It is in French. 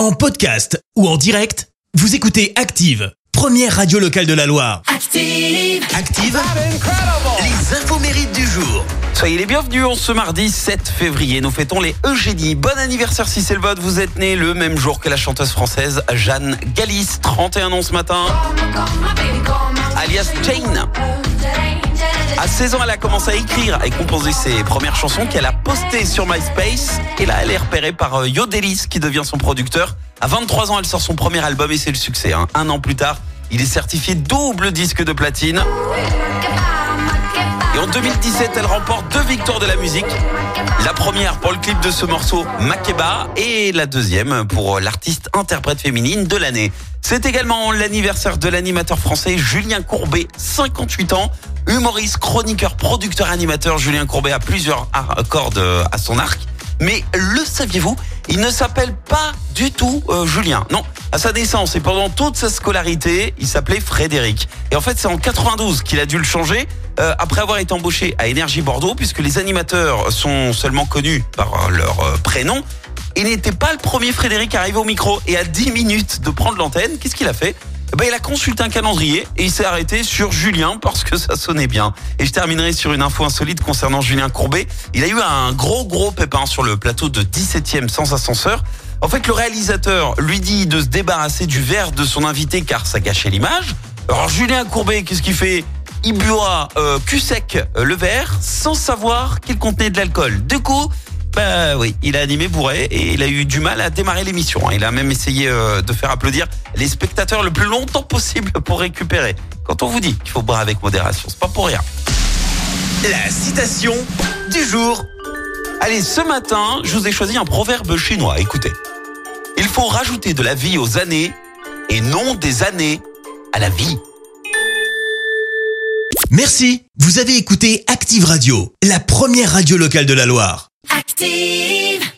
En podcast ou en direct, vous écoutez Active, première radio locale de la Loire. Active. Active, les infos mérites du jour. Soyez les bienvenus en ce mardi 7 février. Nous fêtons les Eugénie. Bon anniversaire si c'est le vote. Vous êtes né le même jour que la chanteuse française Jeanne Gallis, 31 ans ce matin, alias Jane. À 16 ans, elle a commencé à écrire et composer ses premières chansons qu'elle a postées sur MySpace. Et là, elle est repérée par euh, Yodelis qui devient son producteur. À 23 ans, elle sort son premier album et c'est le succès. hein. Un an plus tard, il est certifié double disque de platine. Et en 2017, elle remporte deux victoires de la musique. La première pour le clip de ce morceau Makeba et la deuxième pour l'artiste interprète féminine de l'année. C'est également l'anniversaire de l'animateur français Julien Courbet, 58 ans. Humoriste, chroniqueur, producteur, animateur, Julien Courbet a plusieurs cordes à son arc. Mais le saviez-vous Il ne s'appelle pas du tout euh, Julien. Non, à sa naissance et pendant toute sa scolarité, il s'appelait Frédéric. Et en fait, c'est en 92 qu'il a dû le changer euh, après avoir été embauché à Énergie Bordeaux, puisque les animateurs sont seulement connus par leur euh, prénom. Il n'était pas le premier Frédéric à arriver au micro. Et à 10 minutes de prendre l'antenne, qu'est-ce qu'il a fait? Eh ben, il a consulté un calendrier et il s'est arrêté sur Julien parce que ça sonnait bien. Et je terminerai sur une info insolite concernant Julien Courbet. Il a eu un gros gros pépin sur le plateau de 17e sans ascenseur. En fait, le réalisateur lui dit de se débarrasser du verre de son invité car ça gâchait l'image. Alors Julien Courbet, qu'est-ce qu'il fait? Il boit euh, cul sec euh, le verre sans savoir qu'il contenait de l'alcool. Du coup, bah oui, il a animé bourré et il a eu du mal à démarrer l'émission. hein. Il a même essayé euh, de faire applaudir les spectateurs le plus longtemps possible pour récupérer. Quand on vous dit qu'il faut boire avec modération, c'est pas pour rien. La citation du jour. Allez, ce matin, je vous ai choisi un proverbe chinois. Écoutez. Il faut rajouter de la vie aux années et non des années à la vie. Merci, vous avez écouté Active Radio, la première radio locale de la Loire. Active.